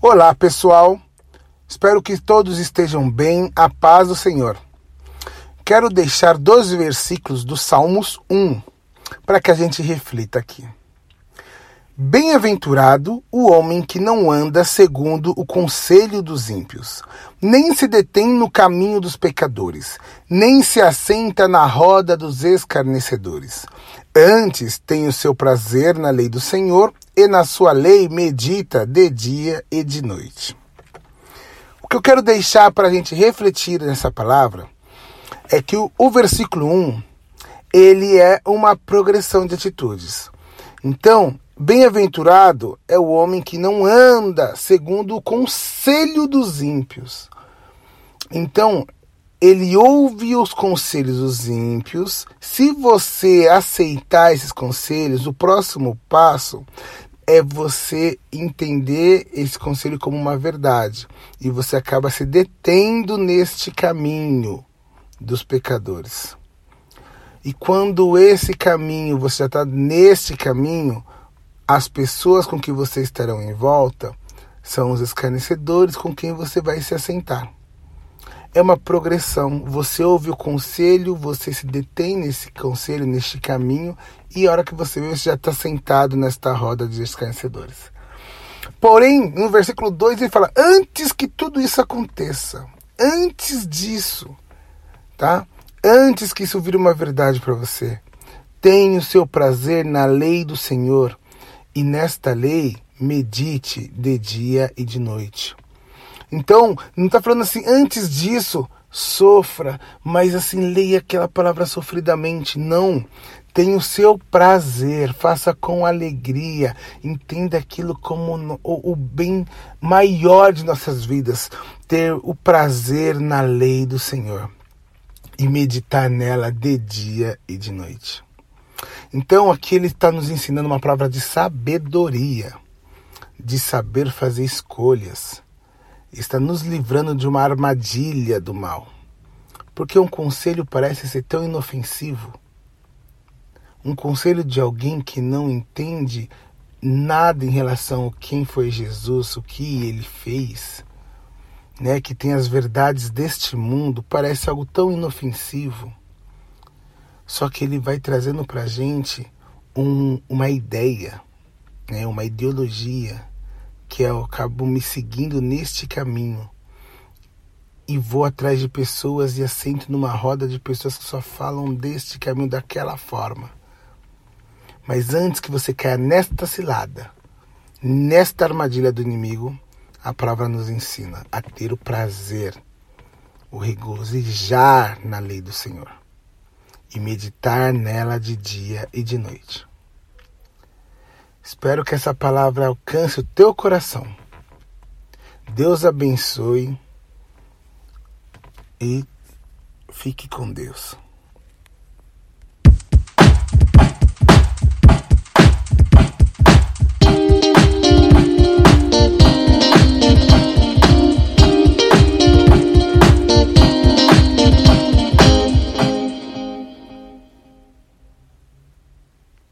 Olá, pessoal. Espero que todos estejam bem, a paz do Senhor. Quero deixar dois versículos do Salmos 1 para que a gente reflita aqui. Bem-aventurado o homem que não anda segundo o conselho dos ímpios, nem se detém no caminho dos pecadores, nem se assenta na roda dos escarnecedores. Antes tem o seu prazer na lei do Senhor, e na sua lei medita de dia e de noite. O que eu quero deixar para a gente refletir nessa palavra é que o, o versículo 1 ele é uma progressão de atitudes. Então, Bem-aventurado é o homem que não anda segundo o conselho dos ímpios. Então, ele ouve os conselhos dos ímpios. Se você aceitar esses conselhos, o próximo passo é você entender esse conselho como uma verdade. E você acaba se detendo neste caminho dos pecadores. E quando esse caminho, você já está neste caminho, as pessoas com que você estarão em volta são os escarnecedores com quem você vai se assentar. É uma progressão. Você ouve o conselho, você se detém nesse conselho, neste caminho, e a hora que você vê, você já está sentado nesta roda de escarnecedores. Porém, no versículo 2 ele fala: antes que tudo isso aconteça, antes disso, tá? Antes que isso vire uma verdade para você, tenha o seu prazer na lei do Senhor e nesta lei medite de dia e de noite. Então, não está falando assim, antes disso, sofra, mas assim, leia aquela palavra sofridamente. Não. Tenha o seu prazer, faça com alegria, entenda aquilo como o, o bem maior de nossas vidas, ter o prazer na lei do Senhor e meditar nela de dia e de noite. Então aqui ele está nos ensinando uma palavra de sabedoria, de saber fazer escolhas. Está nos livrando de uma armadilha do mal. Porque um conselho parece ser tão inofensivo. Um conselho de alguém que não entende nada em relação a quem foi Jesus, o que ele fez, né, que tem as verdades deste mundo, parece algo tão inofensivo. Só que ele vai trazendo para a gente um, uma ideia, né, uma ideologia, eu acabo me seguindo neste caminho. E vou atrás de pessoas e assento numa roda de pessoas que só falam deste caminho daquela forma. Mas antes que você caia nesta cilada, nesta armadilha do inimigo, a palavra nos ensina a ter o prazer, o regozijar na lei do Senhor e meditar nela de dia e de noite. Espero que essa palavra alcance o teu coração. Deus abençoe e fique com Deus.